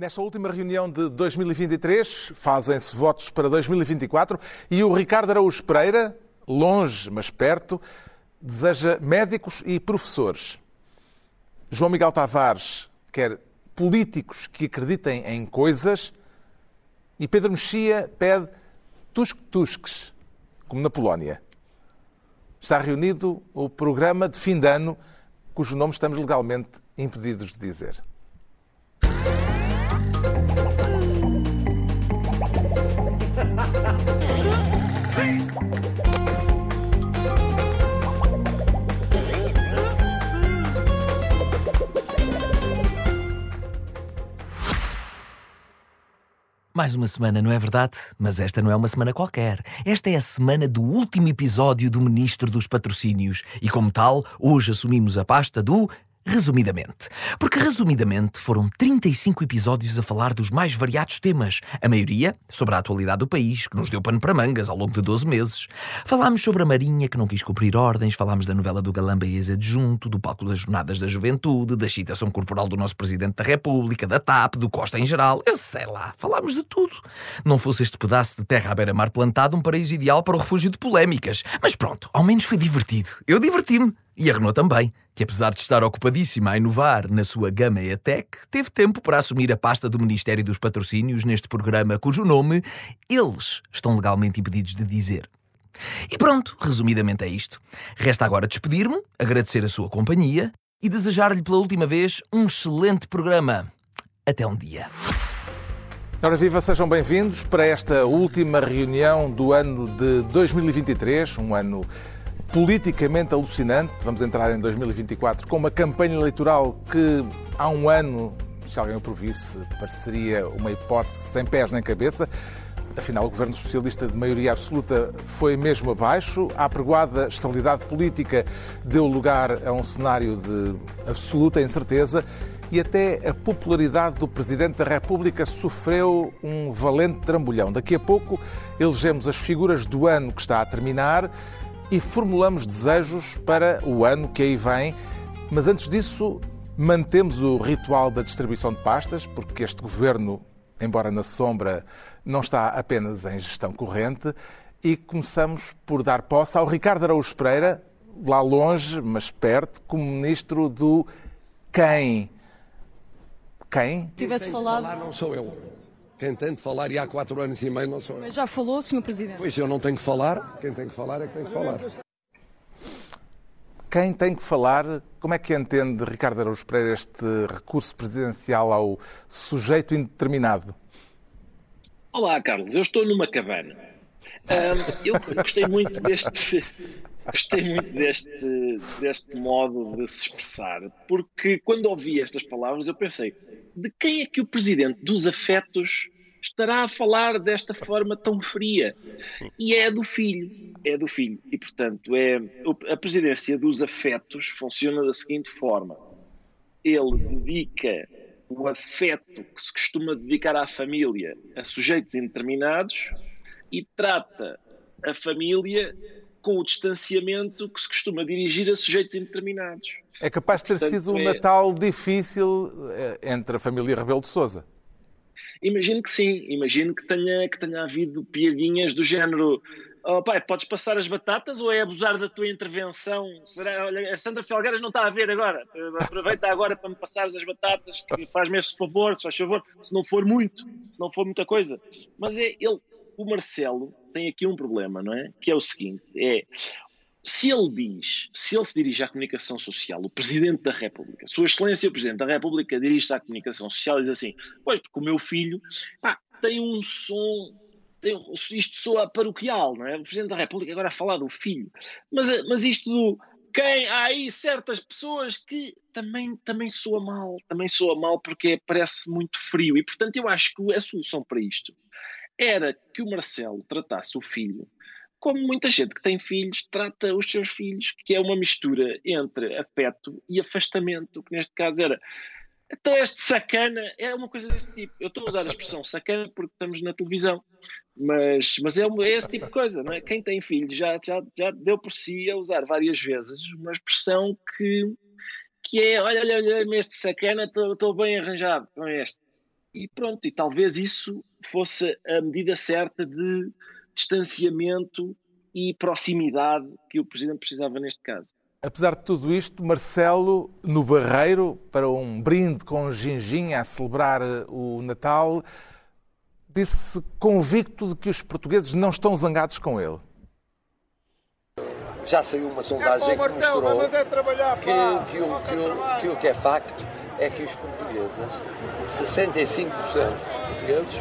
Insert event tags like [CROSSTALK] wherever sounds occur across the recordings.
Nesta última reunião de 2023, fazem-se votos para 2024 e o Ricardo Araújo Pereira, longe mas perto, deseja médicos e professores. João Miguel Tavares quer políticos que acreditem em coisas e Pedro Mexia pede tusc-tusques, como na Polónia. Está reunido o programa de fim de ano, cujo nome estamos legalmente impedidos de dizer. Mais uma semana, não é verdade? Mas esta não é uma semana qualquer. Esta é a semana do último episódio do Ministro dos Patrocínios. E, como tal, hoje assumimos a pasta do resumidamente. Porque, resumidamente, foram 35 episódios a falar dos mais variados temas, a maioria sobre a atualidade do país, que nos deu pano para mangas ao longo de 12 meses. Falámos sobre a Marinha, que não quis cumprir ordens, falámos da novela do Galamba e ex-adjunto, do palco das Jornadas da Juventude, da excitação corporal do nosso Presidente da República, da TAP, do Costa em geral, eu sei lá, falámos de tudo. Não fosse este pedaço de terra à beira-mar plantado um paraíso ideal para o refúgio de polémicas. Mas pronto, ao menos foi divertido. Eu diverti-me. E a Renault também que apesar de estar ocupadíssima a inovar na sua gama ETEC, teve tempo para assumir a pasta do Ministério dos Patrocínios neste programa cujo nome eles estão legalmente impedidos de dizer. E pronto, resumidamente é isto. Resta agora despedir-me, agradecer a sua companhia e desejar-lhe pela última vez um excelente programa. Até um dia. Ora viva, sejam bem-vindos para esta última reunião do ano de 2023, um ano politicamente alucinante. Vamos entrar em 2024 com uma campanha eleitoral que há um ano, se alguém o provisse, pareceria uma hipótese sem pés nem cabeça. Afinal, o governo socialista de maioria absoluta foi mesmo abaixo. A apregoada estabilidade política deu lugar a um cenário de absoluta incerteza e até a popularidade do Presidente da República sofreu um valente trambolhão. Daqui a pouco elegemos as figuras do ano que está a terminar e formulamos desejos para o ano que aí vem. Mas antes disso, mantemos o ritual da distribuição de pastas, porque este governo, embora na sombra, não está apenas em gestão corrente. E começamos por dar posse ao Ricardo Araújo Pereira, lá longe, mas perto, como ministro do quem? Quem? Tivesse falado. Falar não sou eu. Quem tem de falar e há quatro anos e meio não sou eu. Mas já falou, Sr. Presidente? Pois eu não tenho que falar, quem tem que falar é que tem que falar. Quem tem que falar, como é que entende Ricardo Araújo Pereira este recurso presidencial ao sujeito indeterminado? Olá, Carlos, eu estou numa cabana. Um, eu gostei muito deste, gostei muito deste, deste modo de se expressar, porque quando ouvi estas palavras eu pensei, de quem é que o presidente dos afetos estará a falar desta forma tão fria? E é do filho, é do filho. E portanto, é a presidência dos afetos funciona da seguinte forma: ele dedica o afeto que se costuma dedicar à família a sujeitos indeterminados e trata a família com o distanciamento que se costuma dirigir a sujeitos indeterminados. É capaz de ter Portanto, sido um é... Natal difícil eh, entre a família Rebelo de Sousa. Imagino que sim, imagino que tenha, que tenha havido piadinhas do género oh, pai, podes passar as batatas ou é abusar da tua intervenção? Será, olha, a Sandra Felgueiras não está a ver agora. Aproveita agora para me passares as batatas, que faz-me esse favor, se faz favor, se não for muito, se não for muita coisa. Mas é ele, o Marcelo tem aqui um problema, não é? Que é o seguinte: é se ele diz, se ele se dirige à comunicação social, o Presidente da República, Sua Excelência o Presidente da República dirige-se à comunicação social e diz assim: Pois, porque o meu filho pá, tem um som. Tem, isto soa paroquial, não é? O Presidente da República agora a falar do filho. Mas, mas isto do. Quem, há aí certas pessoas que também, também soa mal, também soa mal porque parece muito frio. E portanto eu acho que a solução para isto era que o Marcelo tratasse o filho como muita gente que tem filhos trata os seus filhos, que é uma mistura entre afeto e afastamento, que neste caso era. Então, este sacana é uma coisa deste tipo. Eu estou a usar a expressão sacana porque estamos na televisão, mas, mas é, é esse tipo de coisa, não é? Quem tem filhos já, já, já deu por si a usar várias vezes uma expressão que, que é: olha, olha, olha, este sacana, estou bem arranjado com este. E pronto, e talvez isso fosse a medida certa de distanciamento e proximidade que o Presidente precisava neste caso. Apesar de tudo isto, Marcelo, no Barreiro, para um brinde com ginginha a celebrar o Natal, disse convicto de que os portugueses não estão zangados com ele. Já saiu uma sondagem que mostrou que, que, o, que, o, que o que é facto é que os portugueses, 65% dos portugueses,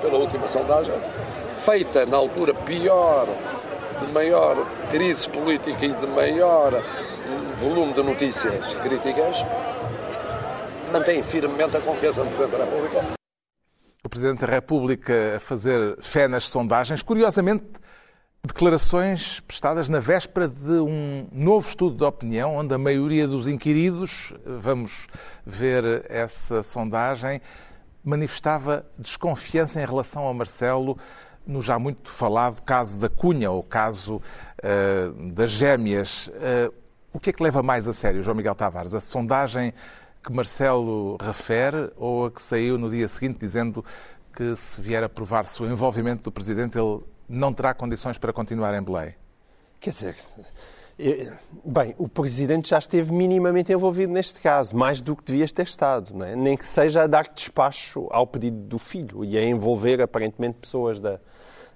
pela última sondagem, feita na altura pior de maior crise política e de maior volume de notícias críticas, mantém firmemente a confiança no Presidente da República. O Presidente da República a fazer fé nas sondagens, curiosamente, declarações prestadas na véspera de um novo estudo de opinião, onde a maioria dos inquiridos, vamos ver essa sondagem, manifestava desconfiança em relação a Marcelo no já muito falado caso da Cunha, ou caso uh, das gêmeas. Uh, o que é que leva mais a sério, João Miguel Tavares? A sondagem que Marcelo refere ou a que saiu no dia seguinte dizendo que se vier a provar-se o envolvimento do Presidente, ele não terá condições para continuar em Belém? Quer dizer, Bem, o Presidente já esteve minimamente envolvido neste caso, mais do que devia ter estado, é? nem que seja a dar despacho ao pedido do filho e a envolver aparentemente pessoas da,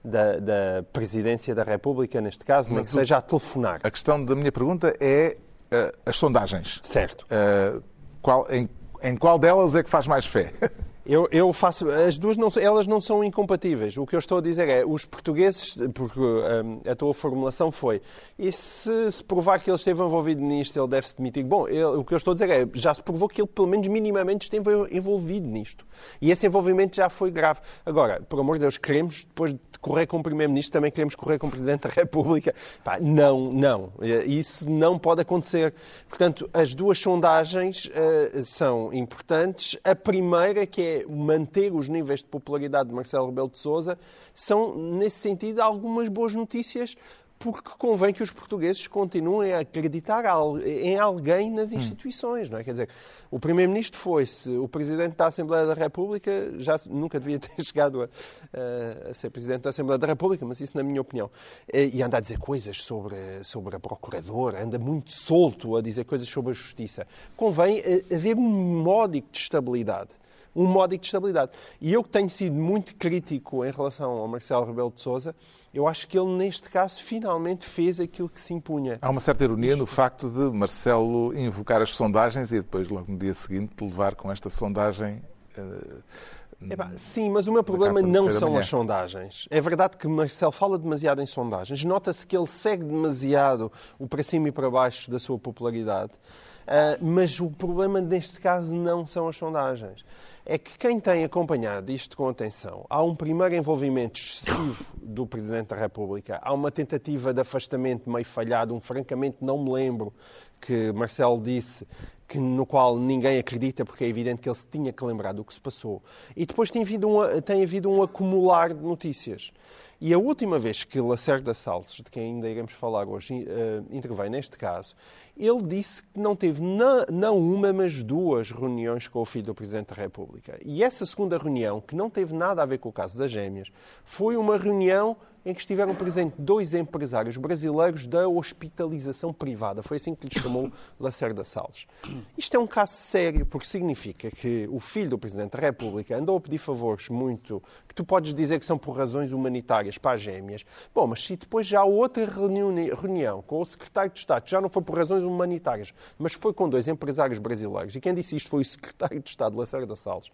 da, da Presidência da República, neste caso, Mas nem que o, seja a telefonar. A questão da minha pergunta é uh, as sondagens. Certo. Uh, qual, em, em qual delas é que faz mais fé? [LAUGHS] Eu, eu, faço. As duas não, elas não são incompatíveis. O que eu estou a dizer é os portugueses, porque um, a tua formulação foi, e se, se, provar que ele esteve envolvido nisto, ele deve se demitir? Bom, o que eu estou a dizer é já se provou que ele, pelo menos minimamente, esteve envolvido nisto. E esse envolvimento já foi grave. Agora, por amor de Deus, queremos, depois de correr com o Primeiro-Ministro, também queremos correr com o Presidente da República? Pá, não, não. Isso não pode acontecer. Portanto, as duas sondagens uh, são importantes. A primeira, que é manter os níveis de popularidade de Marcelo Rebelo de Sousa, são, nesse sentido, algumas boas notícias porque convém que os portugueses continuem a acreditar em alguém nas hum. instituições, não é? Quer dizer, o Primeiro-Ministro foi-se, o Presidente da Assembleia da República já nunca devia ter [LAUGHS] chegado a, a, ser Presidente da Assembleia da República, mas isso na minha opinião. E anda a dizer coisas sobre, sobre a Procuradora, anda muito solto a dizer coisas sobre a Justiça. Convém eh, haver um módico de estabilidade um módico de estabilidade. E eu que tenho sido muito crítico em relação ao Marcelo Rebelo de Sousa, eu acho que ele, neste caso, finalmente fez aquilo que se impunha. Há uma certa ironia no facto de Marcelo invocar as sondagens e depois, logo no dia seguinte, levar com esta sondagem. Uh, sim, mas o meu problema não são as sondagens. É verdade que Marcelo fala demasiado em sondagens. Nota-se que ele segue demasiado o para cima e para baixo da sua popularidade. Uh, mas o problema neste caso não são as sondagens. É que quem tem acompanhado isto com atenção, há um primeiro envolvimento excessivo do Presidente da República, há uma tentativa de afastamento meio falhado, um francamente não me lembro que Marcelo disse que, no qual ninguém acredita, porque é evidente que ele se tinha que lembrar do que se passou. E depois tem havido um, tem havido um acumular de notícias. E a última vez que Lacerda Salles, de quem ainda iremos falar hoje, uh, interveio neste caso, ele disse que não teve não, não uma, mas duas reuniões com o filho do Presidente da República. E essa segunda reunião, que não teve nada a ver com o caso das gêmeas, foi uma reunião em que estiveram presentes dois empresários brasileiros da hospitalização privada. Foi assim que lhe chamou Lacerda Salles. Isto é um caso sério, porque significa que o filho do Presidente da República andou a pedir favores muito, que tu podes dizer que são por razões humanitárias para as gêmeas. Bom, mas se depois já há outra reunião com o Secretário de Estado, que já não foi por razões humanitárias, mas foi com dois empresários brasileiros, e quem disse isto foi o Secretário de Estado, Lacerda Salles,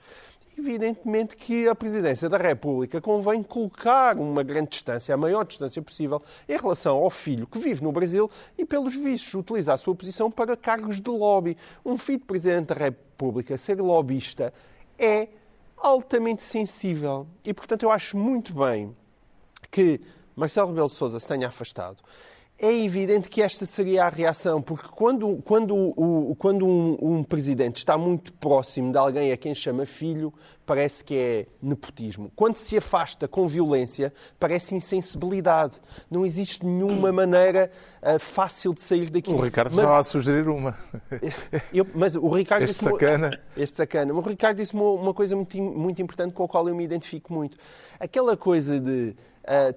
evidentemente que a Presidência da República convém colocar uma grande distância, a maior distância possível, em relação ao filho que vive no Brasil e, pelos vistos, utilizar a sua posição para cargos de lobby. Um filho de Presidente da República ser lobista é altamente sensível. E, portanto, eu acho muito bem que Marcelo Rebelo de Sousa se tenha afastado é evidente que esta seria a reação, porque quando, quando, o, quando um, um, presidente está muito próximo de alguém a quem chama filho, parece que é nepotismo. Quando se afasta com violência, parece insensibilidade. Não existe nenhuma [CLEARS THROAT] maneira uh, fácil de sair daqui. O Ricardo mas, estava a sugerir uma. [LAUGHS] Eu, mas o Ricardo este sacana. Este sacana. Mas o Ricardo disse uma, uma coisa muito, muito importante com a qual eu me identifico muito. Aquela coisa de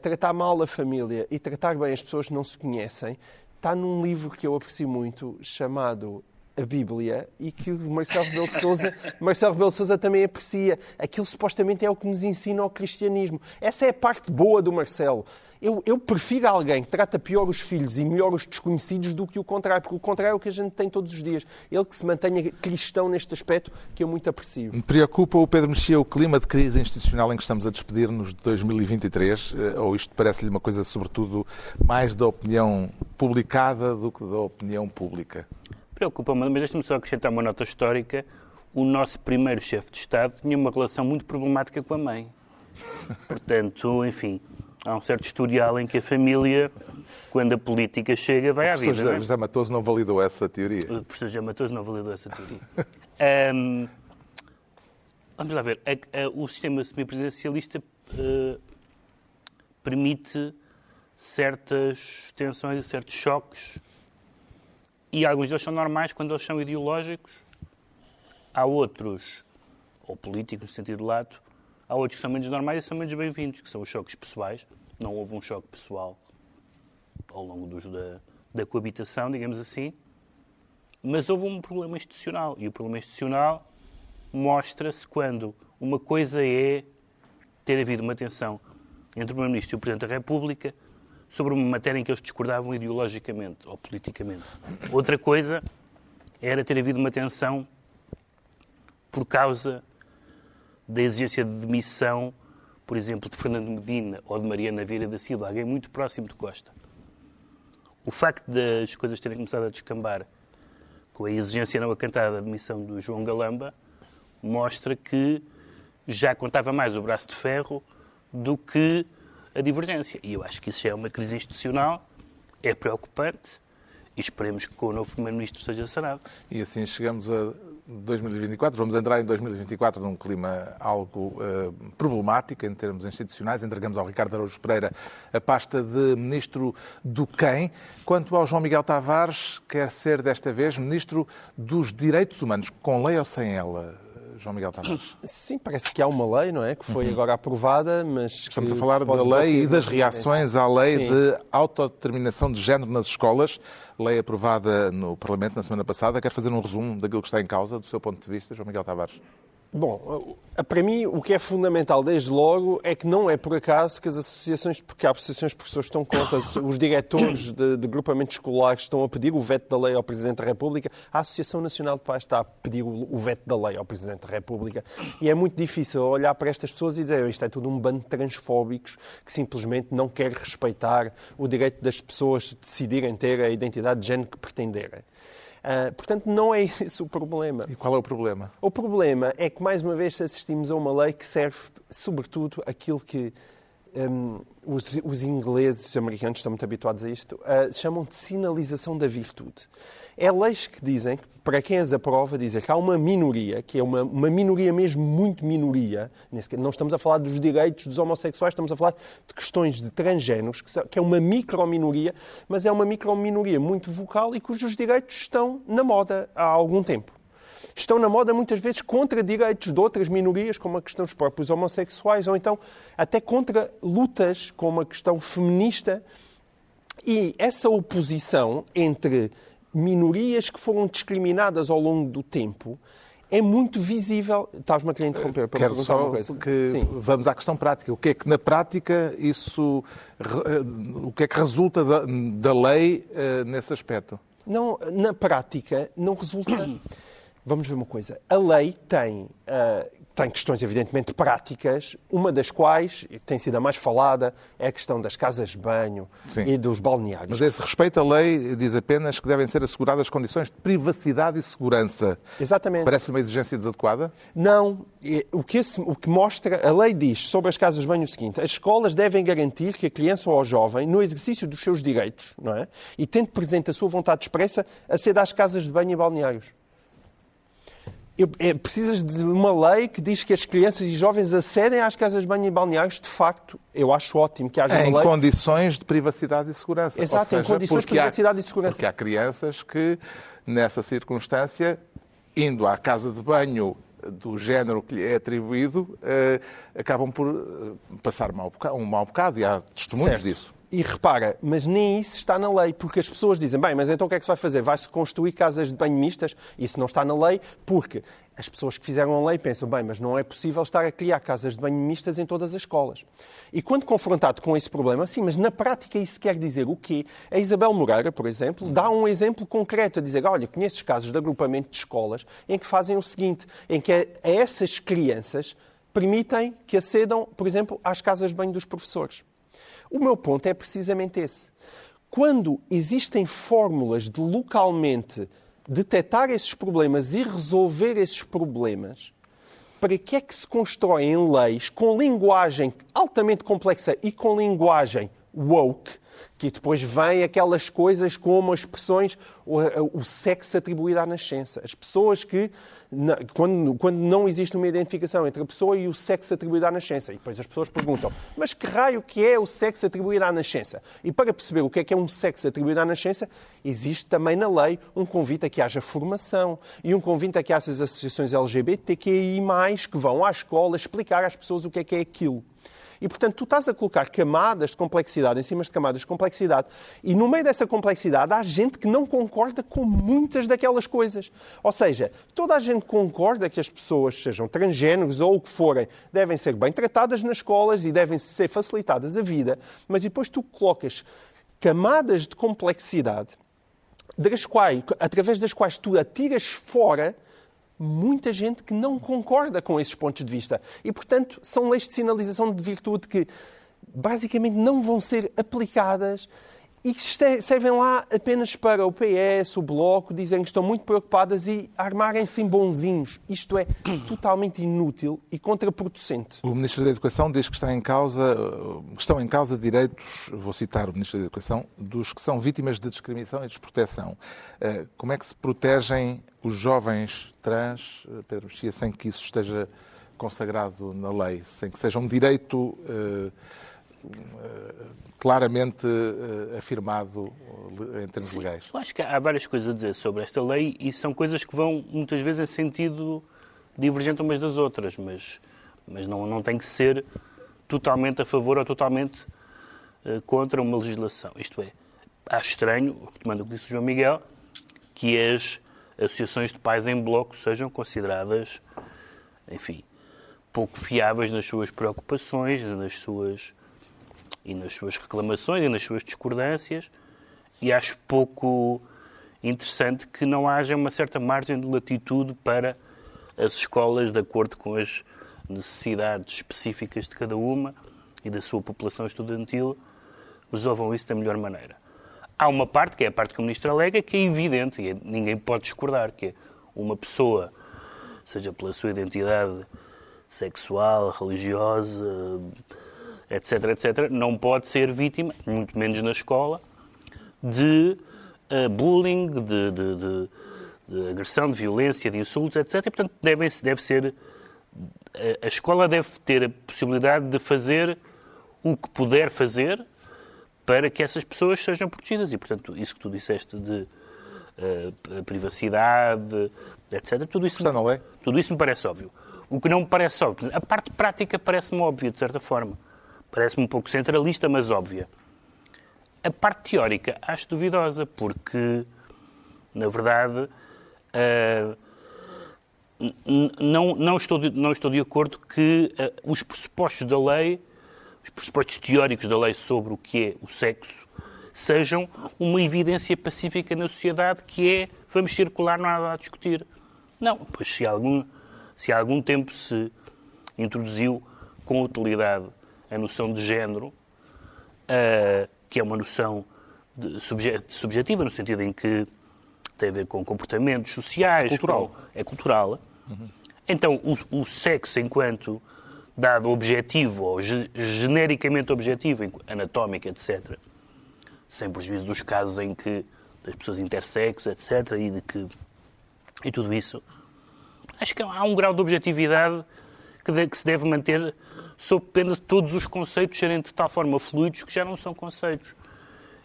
tratar mal a família e tratar bem as pessoas que não se conhecem, está num livro que eu aprecio muito chamado a Bíblia e que o Marcelo Rebelo de Sousa, [LAUGHS] Marcelo Rebelo de Sousa também aprecia. Aquilo supostamente é o que nos ensina o cristianismo. Essa é a parte boa do Marcelo. Eu, eu prefiro alguém que trata pior os filhos e melhor os desconhecidos do que o contrário, porque o contrário é o que a gente tem todos os dias. Ele que se mantenha cristão neste aspecto, que eu muito aprecio. Me preocupa o Pedro Mexia o clima de crise institucional em que estamos a despedir-nos de 2023, eh, ou isto parece-lhe uma coisa, sobretudo, mais da opinião publicada do que da opinião pública? Preocupa-me, mas deixe-me só acrescentar uma nota histórica. O nosso primeiro chefe de Estado tinha uma relação muito problemática com a mãe. Portanto, enfim, há um certo historial em que a família, quando a política chega, vai à vida. O professor José Matoso não validou essa teoria. O professor José Matoso não validou essa teoria. [LAUGHS] um, vamos lá ver. A, a, o sistema semipresidencialista uh, permite certas tensões e certos choques e alguns deles são normais quando eles são ideológicos. Há outros, ou políticos no sentido lato, há outros que são menos normais e são menos bem-vindos, que são os choques pessoais. Não houve um choque pessoal ao longo dos, da, da coabitação, digamos assim, mas houve um problema institucional. E o problema institucional mostra-se quando uma coisa é ter havido uma tensão entre o Primeiro-Ministro e o Presidente da República sobre uma matéria em que eles discordavam ideologicamente ou politicamente. Outra coisa era ter havido uma tensão por causa da exigência de demissão, por exemplo, de Fernando Medina ou de Mariana Vieira da Silva, alguém muito próximo de Costa. O facto das coisas terem começado a descambar com a exigência não acantada da demissão do João Galamba mostra que já contava mais o braço de ferro do que a divergência. E eu acho que isso é uma crise institucional, é preocupante e esperemos que com o novo Primeiro-Ministro seja sanado. E assim chegamos a 2024. Vamos entrar em 2024 num clima algo uh, problemático em termos institucionais. Entregamos ao Ricardo Araújo Pereira a pasta de Ministro do Quem. Quanto ao João Miguel Tavares, quer ser desta vez Ministro dos Direitos Humanos, com lei ou sem ela? João Miguel Tavares? Sim, parece que há uma lei, não é? Que foi uhum. agora aprovada, mas. Estamos a falar da lei e das reações à lei Sim. de autodeterminação de género nas escolas, lei aprovada no Parlamento na semana passada. Quer fazer um resumo daquilo que está em causa, do seu ponto de vista, João Miguel Tavares? Bom, para mim o que é fundamental desde logo é que não é por acaso que as associações, porque há associações de professores estão contra, os diretores de, de grupamentos escolares estão a pedir o veto da lei ao Presidente da República, a Associação Nacional de Pais está a pedir o, o veto da lei ao Presidente da República e é muito difícil olhar para estas pessoas e dizer isto é tudo um bando de transfóbicos que simplesmente não quer respeitar o direito das pessoas decidirem ter a identidade de género que pretenderem. Uh, portanto, não é [LAUGHS] esse o problema. E qual é o problema? O problema é que, mais uma vez, assistimos a uma lei que serve, sobretudo, aquilo que um, os, os, ingleses, os americanos estão muito habituados a isto, uh, chamam de sinalização da virtude. É leis que dizem, para quem as aprova, dizem que há uma minoria, que é uma, uma minoria mesmo muito minoria, não estamos a falar dos direitos dos homossexuais, estamos a falar de questões de transgéneros, que, que é uma microminoria, mas é uma microminoria muito vocal e cujos direitos estão na moda há algum tempo estão na moda muitas vezes contra direitos de outras minorias, como a questão dos próprios homossexuais, ou então até contra lutas como a questão feminista. E essa oposição entre minorias que foram discriminadas ao longo do tempo é muito visível. Estás-me a querer interromper para Quero perguntar só uma coisa. Que Sim. Vamos à questão prática. O que é que na prática isso. O que é que resulta da, da lei uh, nesse aspecto? Não, na prática, não resulta. Vamos ver uma coisa. A lei tem uh, tem questões, evidentemente, práticas, uma das quais, e tem sido a mais falada, é a questão das casas de banho Sim. e dos balneários. Mas a esse respeito, a lei diz apenas que devem ser asseguradas condições de privacidade e segurança. Exatamente. Parece uma exigência desadequada? Não. O que, esse, o que mostra, a lei diz sobre as casas de banho o seguinte, as escolas devem garantir que a criança ou o jovem, no exercício dos seus direitos, não é? e tendo presente a sua vontade expressa, aceda às casas de banho e balneários. É, precisas de uma lei que diz que as crianças e jovens acedem às casas de banho e balneários. De facto, eu acho ótimo que haja em uma lei... Em condições de privacidade e segurança. Exato, seja, em condições de privacidade há, e segurança. Porque há crianças que, nessa circunstância, indo à casa de banho do género que lhe é atribuído, eh, acabam por eh, passar um mau bocado, um mau bocado e há testemunhos certo. disso. E repara, mas nem isso está na lei, porque as pessoas dizem, bem, mas então o que é que se vai fazer? Vai-se construir casas de banho mistas? Isso não está na lei, porque as pessoas que fizeram a lei pensam, bem, mas não é possível estar a criar casas de banho mistas em todas as escolas. E quando confrontado com esse problema, sim, mas na prática isso quer dizer o quê? A Isabel Moreira, por exemplo, dá um exemplo concreto a dizer, olha, conheço casos de agrupamento de escolas em que fazem o seguinte, em que a essas crianças permitem que acedam, por exemplo, às casas de banho dos professores. O meu ponto é precisamente esse. Quando existem fórmulas de localmente detectar esses problemas e resolver esses problemas, para que é que se constroem leis com linguagem altamente complexa e com linguagem woke que depois vem aquelas coisas como as expressões, o, o sexo atribuído à nascença. As pessoas que, quando, quando não existe uma identificação entre a pessoa e o sexo atribuído à nascença, e depois as pessoas perguntam, mas que raio que é o sexo atribuído à nascença? E para perceber o que é que é um sexo atribuído à nascença, existe também na lei um convite a que haja formação e um convite a que haja as associações LGBTQI+, que vão à escola explicar às pessoas o que é que é aquilo. E, portanto, tu estás a colocar camadas de complexidade em cima de camadas de complexidade. E no meio dessa complexidade há gente que não concorda com muitas daquelas coisas. Ou seja, toda a gente concorda que as pessoas, sejam transgêneros ou o que forem, devem ser bem tratadas nas escolas e devem ser facilitadas a vida, mas depois tu colocas camadas de complexidade das quais, através das quais tu atiras fora muita gente que não concorda com esses pontos de vista. E, portanto, são leis de sinalização de virtude que basicamente não vão ser aplicadas e que servem lá apenas para o PS, o Bloco, dizem que estão muito preocupadas e armarem-se em bonzinhos. Isto é [CLEARS THROAT] totalmente inútil e contraproducente. O Ministro da Educação diz que está em causa, estão em causa direitos, vou citar o Ministro da Educação, dos que são vítimas de discriminação e desproteção. Eh, como é que se protegem os jovens trans, eh, Pedro Mexia, sem que isso esteja consagrado na lei, sem que seja um direito uh, claramente uh, afirmado em termos Sim, legais? Eu acho que há várias coisas a dizer sobre esta lei e são coisas que vão muitas vezes em sentido divergente umas das outras, mas, mas não, não tem que ser totalmente a favor ou totalmente contra uma legislação. Isto é, acho estranho, retomando o que disse o João Miguel, que as associações de pais em bloco sejam consideradas, enfim, pouco fiáveis nas suas preocupações, nas suas e nas suas reclamações e nas suas discordâncias, e acho pouco interessante que não haja uma certa margem de latitude para as escolas, de acordo com as necessidades específicas de cada uma e da sua população estudantil, resolvam isso da melhor maneira. Há uma parte, que é a parte que o Ministro alega, que é evidente, e ninguém pode discordar, que é uma pessoa, seja pela sua identidade sexual, religiosa, etc., etc., não pode ser vítima, muito menos na escola, de uh, bullying, de, de, de, de, agressão, de violência, de insultos, etc. E, portanto, deve, deve ser. A, a escola deve ter a possibilidade de fazer o que puder fazer para que essas pessoas sejam protegidas. E, portanto, isso que tu disseste de uh, privacidade, etc., tudo isso, não é? tudo isso me parece óbvio. O que não me parece óbvio, a parte prática parece-me óbvia, de certa forma. Parece-me um pouco centralista, mas óbvia. A parte teórica acho duvidosa, porque, na verdade, uh, não, não, estou de, não estou de acordo que uh, os pressupostos da lei os pressupostos teóricos da lei sobre o que é o sexo sejam uma evidência pacífica na sociedade que é vamos circular, não há nada a discutir. Não, pois se algum, se há algum tempo se introduziu com utilidade a noção de género, uh, que é uma noção subjetiva, no sentido em que tem a ver com comportamentos sociais. Cultural. Com, é cultural. Uhum. Então, o, o, sexo enquanto dado objetivo, ou ge, genericamente objetivo, anatómico, etc., sem prejuízo dos casos em que das pessoas intersexo, etc., e de que e tudo isso, acho que há um grau de objetividade que, de, que se deve manter sob pena de todos os conceitos serem de tal forma fluidos que já não são conceitos.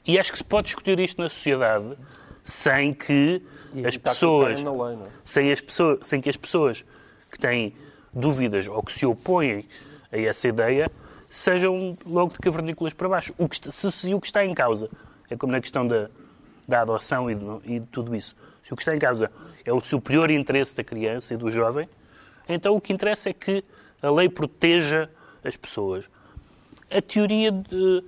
E acho que se pode discutir isto na sociedade sem que as pessoas, lei, é? sem as pessoas, sem que as pessoas que têm dúvidas ou que se opõem a essa ideia sejam logo de cavernícolas para baixo. O que está, se, se, o que está em causa é como na questão da, da adoção e de, e de tudo isso. Se o que está em causa é o superior interesse da criança e do jovem, então o que interessa é que a lei proteja as pessoas. A teoria de,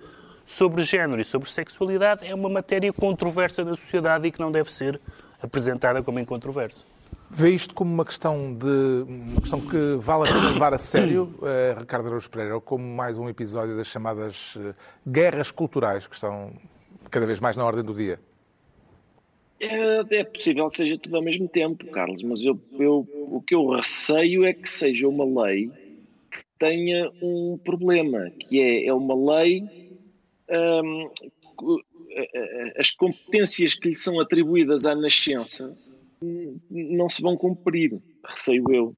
sobre género e sobre sexualidade é uma matéria controversa na sociedade e que não deve ser apresentada como incontroversa. Vê isto como uma questão de uma questão que vale a pena [COUGHS] levar a sério, eh, Ricardo Araújo Pereira, ou como mais um episódio das chamadas eh, guerras culturais que estão cada vez mais na ordem do dia? É, é, possível que seja tudo ao mesmo tempo, Carlos, mas eu, eu, o que eu receio é que seja uma lei tenha um problema, que é, é uma lei. Hum, as competências que lhe são atribuídas à nascença não se vão cumprir, receio eu,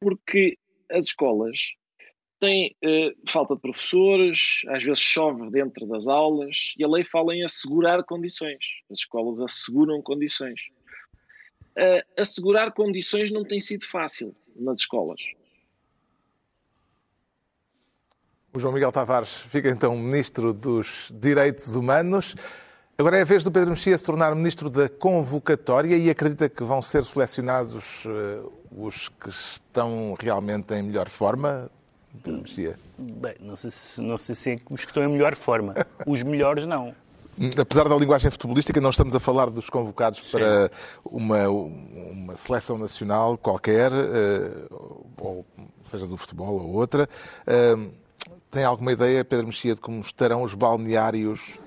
porque as escolas tem uh, falta de professores, às vezes chove dentro das aulas, e a lei fala em assegurar condições. As escolas asseguram condições. Uh, assegurar condições não tem sido fácil nas escolas. O João Miguel Tavares fica então Ministro dos Direitos Humanos. Agora é a vez do Pedro Mexia se tornar Ministro da Convocatória e acredita que vão ser selecionados uh, os que estão realmente em melhor forma? Mexia? Bem, não sei, se, não sei se é os que estão em melhor forma. [LAUGHS] Os melhores, não. Apesar da linguagem futebolística, não estamos a falar dos convocados Sim. para uma, uma seleção nacional qualquer, eh, ou seja do futebol ou outra. Eh, tem alguma ideia, Pedro Mexia, de como estarão os balneários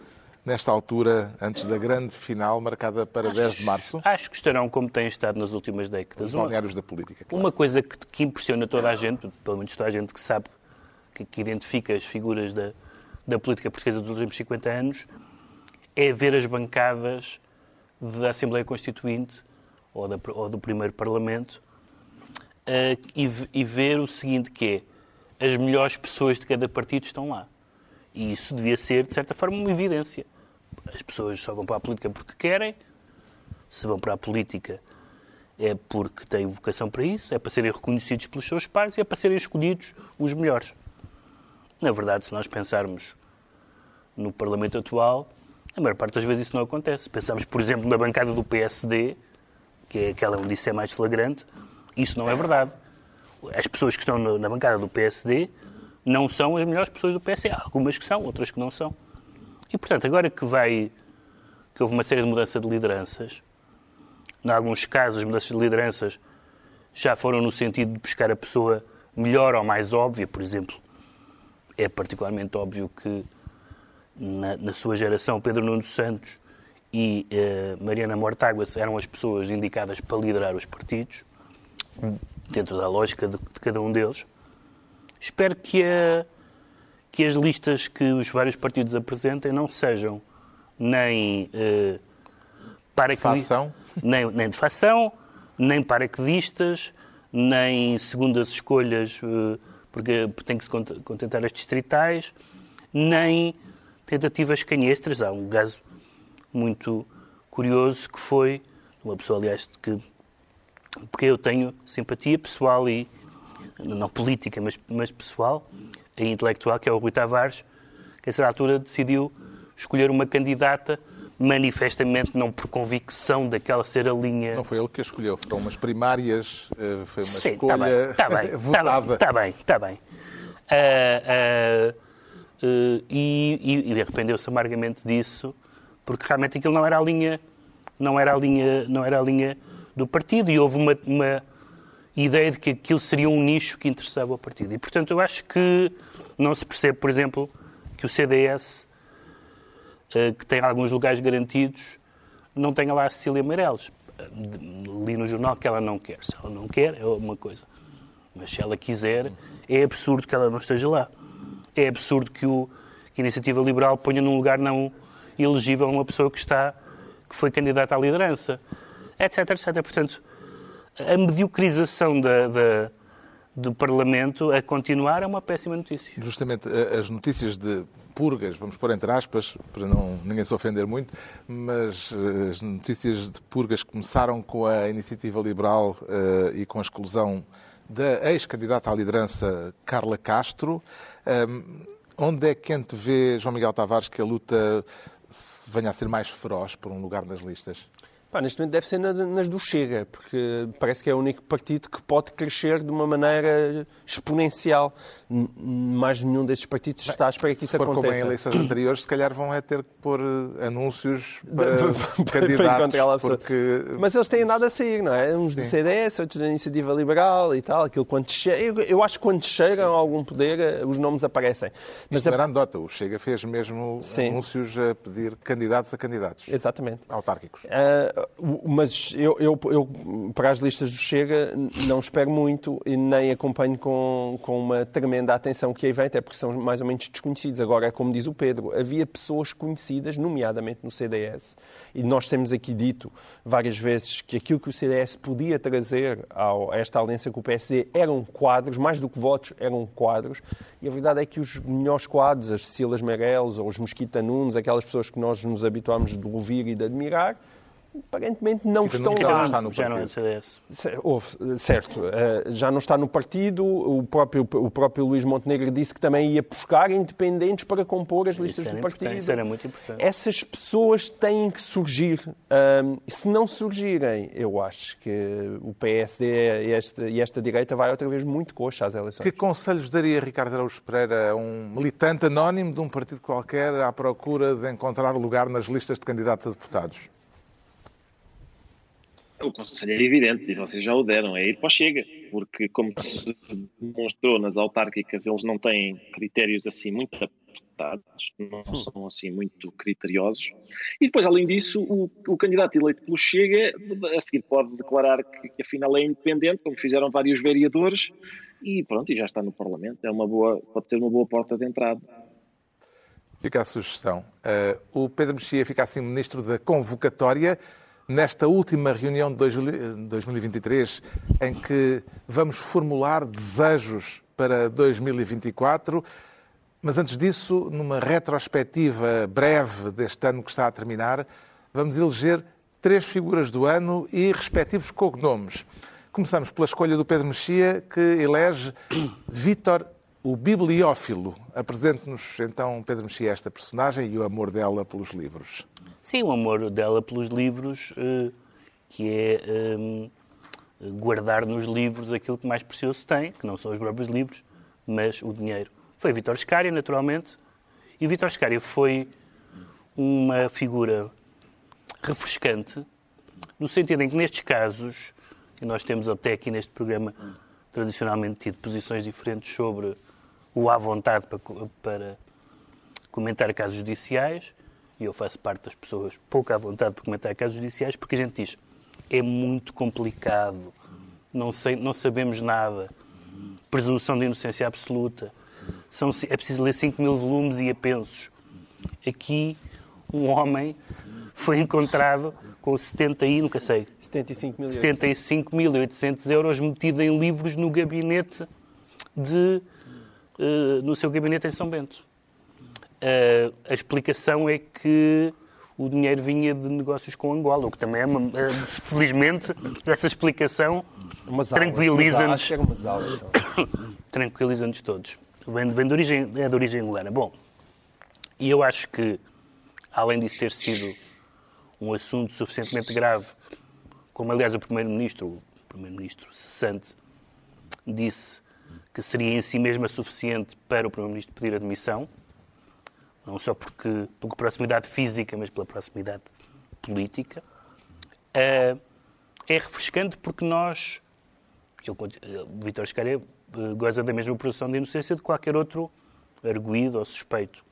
nesta altura, antes da grande final marcada para acho, 10 de março? Acho que estarão como têm estado nas últimas décadas. Os balneários da política. Claro. Uma coisa que, que, impressiona toda a gente, pelo menos toda a gente que sabe, que, que identifica as figuras da, da política portuguesa dos últimos 50 anos, é ver as bancadas da Assembleia Constituinte ou, da, ou do primeiro Parlamento uh, e, e ver o seguinte que é, as melhores pessoas de cada partido estão lá. E isso devia ser, de certa forma, uma evidência. As pessoas só vão para a política porque querem. Se vão para a política é porque têm vocação para isso, é para serem reconhecidos pelos seus pares e é para serem escolhidos os melhores. Na verdade, se nós pensarmos no Parlamento atual, a maior parte das vezes isso não acontece. Pensamos, por exemplo, na bancada do PSD, que é aquela onde isso é mais flagrante, isso não é verdade. As pessoas que estão na bancada do PSD não são as melhores pessoas do PSD. Há algumas que são, outras que não são. E, portanto, agora que vai que houve uma série de mudanças de lideranças, em alguns casos as mudanças de lideranças já foram no sentido de buscar a pessoa melhor ou mais óbvia, por exemplo. É particularmente óbvio que na, na sua geração Pedro Nuno Santos e uh, Mariana Mortáguas eram as pessoas indicadas para liderar os partidos, dentro da lógica de, de cada um deles. Espero que a que as listas que os vários partidos apresentem não sejam nem uh, paraquedistas, nem, nem de facção, nem paraquedistas, nem segundas escolhas, uh, porque tem que se contentar as distritais, nem tentativas canhestras. Há um caso muito curioso que foi uma pessoa, aliás, que porque eu tenho simpatia pessoal e não política, mas, mas pessoal, e intelectual, que é o Rui Tavares, que a certa altura decidiu escolher uma candidata manifestamente não por convicção daquela ser a linha. Não foi ele que a escolheu, foram umas primárias, eh, foi uma Sim, tá escolha [LAUGHS] tá bem, tá votada. Está bem, está bem. Uh, uh, uh, e, e arrependeu-se amargamente disso, porque realmente aquilo não era a linha, não era a linha, não era a linha do partido e houve uma, uma ideia de que aquilo seria um nicho que interessava ao partido. E, portanto, eu acho que não se percebe, por exemplo, que o CDS, eh, que tem alguns lugares garantidos, não tenha lá a Cecília Meirelles. Li no jornal que ela não quer. Se ela não quer, é uma coisa. Mas se ela quiser, é absurdo que ela não esteja lá. É absurdo que, o, que a Iniciativa Liberal ponha num lugar não elegível uma pessoa que está, que foi candidata à liderança, etc, etc. Portanto, a mediocrização da, da, do Parlamento a continuar é uma péssima notícia. Justamente eh, as notícias de purgas, vamos pôr entre aspas, para não ninguém se ofender muito, mas eh, as notícias de purgas começaram com a iniciativa liberal uh, e com a exclusão da ex-candidata à liderança Carla Castro. Um, onde é que antevê, João Miguel Tavares, que a luta venha a ser mais feroz por um lugar nas listas? Pá, neste momento deve ser nas do Chega, porque parece que é o único partido que pode crescer de uma maneira exponencial. Mais nenhum desses partidos está à espera que isso aconteça. como em eleições anteriores, se calhar vão é ter que pôr eh, anúncios [LAUGHS] para candidatos. Porque... Mas eles têm nada a sair, não é? Uns Sim. do CDS, outros da Iniciativa Liberal e tal. Aquilo quando chega... eu, eu acho que quando chegam a algum poder, eh, os nomes aparecem. Mas Isto a... era anedota. O Chega fez mesmo Sim. anúncios a pedir candidatos a candidatos. Exatamente. Autárquicos. Uh, mas eu, eu, eu, para as listas do Chega, não espero muito e nem acompanho com, com uma tremenda atenção que aí vem, até porque são mais ou menos desconhecidos. Agora, é como diz o Pedro, havia pessoas conhecidas, nomeadamente no CDS, e nós temos aqui dito várias vezes que aquilo que o CDS podia trazer ao, a esta aliança com o PSD eram quadros, mais do que votos, eram quadros, e a verdade é que os melhores quadros, as Cecílias Meirelles ou os Mosquita Nunes, aquelas pessoas que nós nos habituámos de ouvir e de admirar, aparentemente não estão lá. Está no já não é do CDS. Certo, eh, já não está no partido. O próprio, o próprio Luís Montenegro disse que também ia buscar independentes para compor as listas do partido. Isso era muito importante. Essas pessoas têm que surgir. se não surgirem, eu acho que o PSD e esta, e esta direita vai outra vez muito coxa às eleições. Que conselhos daria Ricardo Araújo Pereira a um militante anónimo de um partido qualquer à procura de encontrar lugar nas listas de candidatos a deputados? O conselho é evidente, e vocês já o deram, é ir para o Chega, porque como se demonstrou nas autárquicas, eles não têm critérios assim muito apertados, não hum. são assim muito criteriosos. E depois, além disso, o, o candidato eleito pelo Chega, a seguir pode declarar que, que afinal é independente, como fizeram vários vereadores, e pronto, e já está no Parlamento. É uma boa, pode ser uma boa porta de entrada. Fica a sugestão. Uh, o Pedro Mexia fica assim ministro da convocatória nesta última reunião de 2023, em que vamos formular desejos para 2024. Mas antes disso, numa retrospectiva breve deste ano que está a terminar, vamos eleger três figuras do ano e respectivos cognomes. Começamos pela escolha do Pedro Mexia, que elege [COUGHS] Vítor o Bibliófilo. Apresente-nos então, Pedro Mexia, esta personagem e o amor dela pelos livros. Sim, o amor dela pelos livros, eh, que é eh, guardar nos livros aquilo que mais precioso tem, que não são os próprios livros, mas o dinheiro. Foi Vitor Scária, naturalmente, e Vitor Scária foi uma figura refrescante, no sentido em que nestes casos, e nós temos até aqui neste programa tradicionalmente tido posições diferentes sobre o à vontade para, para comentar casos judiciais, e eu faço parte das pessoas pouco à vontade para comentar casos judiciais, porque a gente diz é muito complicado, não, sei, não sabemos nada, presunção de inocência absoluta, são, é preciso ler 5 mil volumes e apensos. Aqui, um homem foi encontrado com 70 e, nunca sei, 75.800 euros metido em livros no gabinete de, uh, no seu gabinete em São Bento. Uh, a explicação é que o dinheiro vinha de negócios com Angola, o que também é, uma, uh, felizmente, essa explicação tranquiliza-nos [COUGHS] tranquiliza-nos todos. Vem, vem de origem, é de origem angolana. Bom, e eu acho que, além disso ter sido um assunto suficientemente grave, como aliás o Primeiro-Ministro, o Primeiro-Ministro cessante, disse que seria em si mesma suficiente para o Primeiro-Ministro pedir admissão, não só porque, por proximidade física, mas pela proximidade política. Uh, é refrescante porque nós, eu, Vítor Escaria goza da mesma produção de inocência de qualquer outro arguído ou suspeito.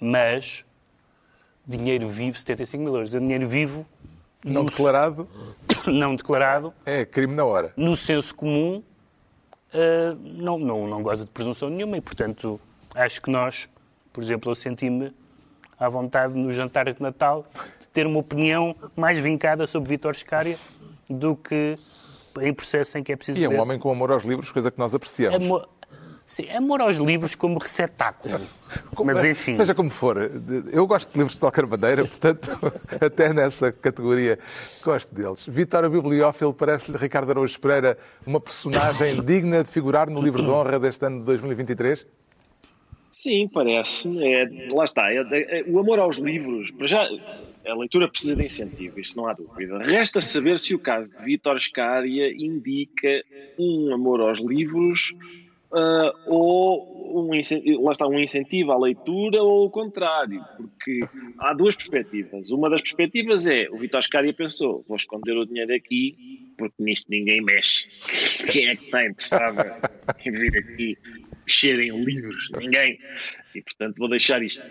Mas dinheiro vivo, 75 mil euros. É dinheiro vivo. Não declarado? [COUGHS] Não declarado. É crime na hora. No senso comum, uh, não, não, não goza de presunção nenhuma e, portanto, acho que nós, por exemplo, eu senti-me à vontade nos jantares de Natal de ter uma opinião mais vincada sobre Vítor Scária do que em processo em que é preciso. E é um homem com amor aos livros, coisa que nós apreciamos. Amor... Sim, amor aos livros como receptáculo. Mas é, enfim. Seja como for, eu gosto de livros de qualquer maneira, portanto, [LAUGHS] até nessa categoria gosto deles. Vitória Bibliófilo parece-lhe Ricardo Araújo Pereira uma personagem digna de figurar no livro de honra deste ano de 2023? Sim, parece-me. É, lá está. É, é, o amor aos livros, para já, a leitura precisa de incentivo, isto não há dúvida. Resta saber se o caso de Vítor Scária indica um amor aos livros uh, ou um, lá está, um incentivo à leitura ou o contrário, porque há duas perspectivas. Uma das perspectivas é, o Vitor Scária pensou, vou esconder o dinheiro aqui porque nisto ninguém mexe. [LAUGHS] Quem é que está interessado em vir aqui mexer em livros? Ninguém. E, portanto, vou deixar isto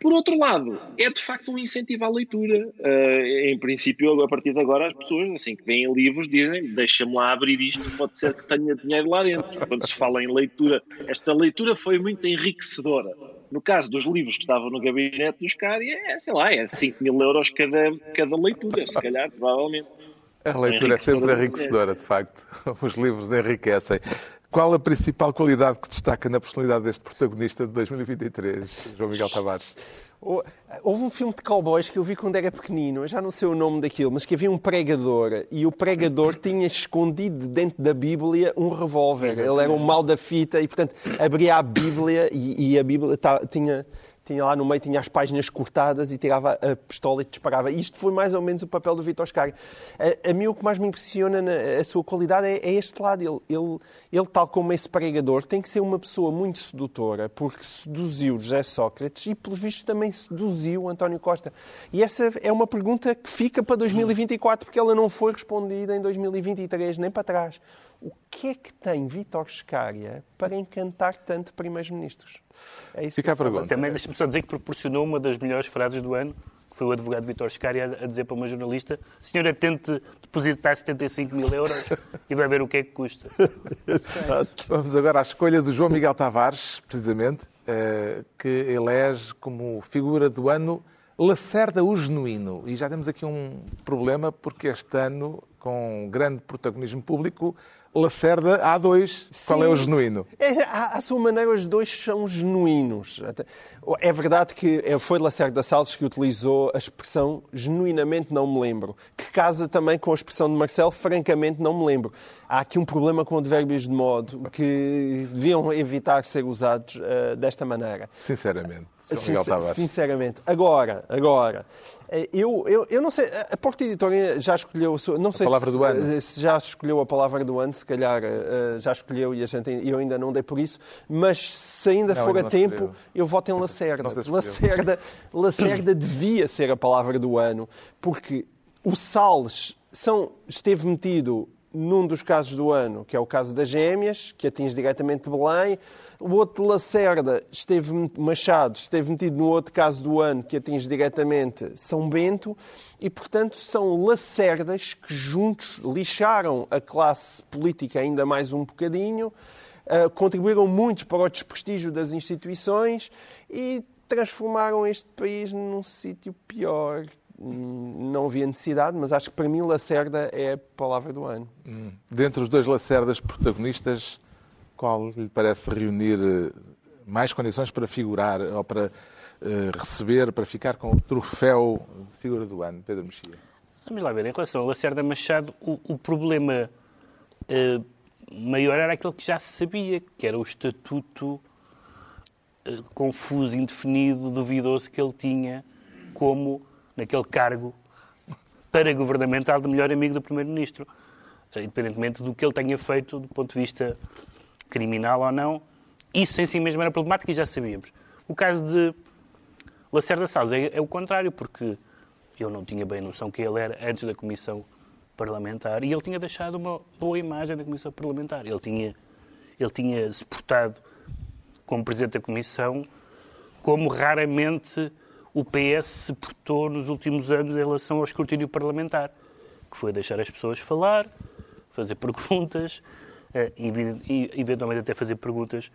por outro lado, é de facto um incentivo à leitura. Uh, em princípio, a partir de agora, as pessoas, assim que veem livros, dizem: deixa-me lá abrir isto, pode ser que tenha dinheiro lá dentro. Quando se fala em leitura, esta leitura foi muito enriquecedora. No caso dos livros que estavam no gabinete dos Cária, é, sei lá, é 5 mil euros cada, cada leitura, se calhar, provavelmente. A leitura é sempre enriquecedora, de facto. [LAUGHS] Os livros enriquecem. Qual a principal qualidade que destaca na personalidade deste protagonista de 2023, João Miguel Tavares? Houve um filme de cowboys que eu vi quando era pequenino, eu já não sei o nome daquilo, mas que havia um pregador e o pregador [COUGHS] tinha escondido dentro da Bíblia um revólver. Ele era o mal da fita e, portanto, abria a Bíblia e, e a Bíblia tinha tinha lá no meio tinha as páginas cortadas e tirava a pistola e disparava. Isto foi mais ou menos o papel do Vitor Scari. A, a, mim o que mais me impressiona na a sua qualidade é, é este lado. Ele, ele, ele, tal como esse pregador, tem que ser uma pessoa muito sedutora, porque seduziu José Sócrates e, pelos vistos, também seduziu António Costa. E essa é uma pergunta que fica para 2024, porque ela não foi respondida em 2023, nem para trás. O que é que tem Vítor Scária para encantar tanto primeiros-ministros? É isso Fica a pergunta. Também deixe-me só dizer que proporcionou uma das melhores frases do ano, que foi o advogado Vítor Scária a dizer para uma jornalista senhora, tente depositar 75 mil euros e vai ver o que é que custa. [LAUGHS] Exato. Vamos agora à escolha do João Miguel Tavares, precisamente, eh, que elege como figura do ano Lacerda o Genuíno. E já temos aqui um problema, porque este ano, com grande protagonismo público, Lacerda há dois. Sim. Qual é o genuíno? É, à, à, sua maneira, os dois são genuínos. É verdade que é, foi Lacerda Salles que utilizou a expressão genuinamente não me lembro, que casa também com a expressão de Marcelo, francamente não me lembro. Há aqui um problema com advérbios de modo que deviam evitar ser usados uh, desta maneira. Sinceramente. Sincer, sinceramente. Agora, agora, eh, eu, eu, eu não sei, a Porta Editora já escolheu, não sei a palavra se, do ano. se já escolheu a palavra do ano, se calhar eh, já escolheu e a gente, eu ainda não dei por isso, mas se ainda não, for ainda a tempo, escolheu. eu voto em [LAUGHS] Lacerda. Lacerda, Lacerda devia ser a palavra do ano, porque o Salles são, esteve metido num dos casos do ano, que é o caso das gêmeas, que atinge diretamente Belém. O outro de Lacerda, esteve, Machado, esteve metido no outro caso do ano, que atinge diretamente São Bento. E, portanto, são lacerdas que juntos lixaram a classe política ainda mais um bocadinho, uh, contribuíram muito para o desprestígio das instituições e transformaram este país num sítio pior, não havia necessidade, mas acho que para mim Lacerda é a palavra do ano. Hum. Dentre os dois Lacerdas protagonistas, qual lhe parece reunir eh, mais condições para figurar ou para uh, receber, para ficar com o troféu de figura do ano, Pedro Mexia? Vamos lá ver, em relação a Lacerda Machado, o, o problema uh, maior era aquele que já se sabia, que era o estatuto uh, confuso, indefinido, duvidoso que ele tinha como naquele cargo para-governamental de melhor amigo do Primeiro-Ministro, eh, independentemente do que ele tenha feito do ponto de vista criminal ou não. Isso em si mesmo era problemático e já sabíamos. O caso de Lacerda Salles é, é o contrário, porque eu não tinha bem noção que ele era antes da Comissão parlamentar e ele tinha deixado uma boa imagem da Comissão Parlamentar. Ele tinha, ele tinha se portado como Presidente da Comissão como raramente o PS se portou nos últimos anos em relação ao escrutínio parlamentar, que foi deixar as pessoas falar, fazer perguntas, eh, e eventualmente até fazer perguntas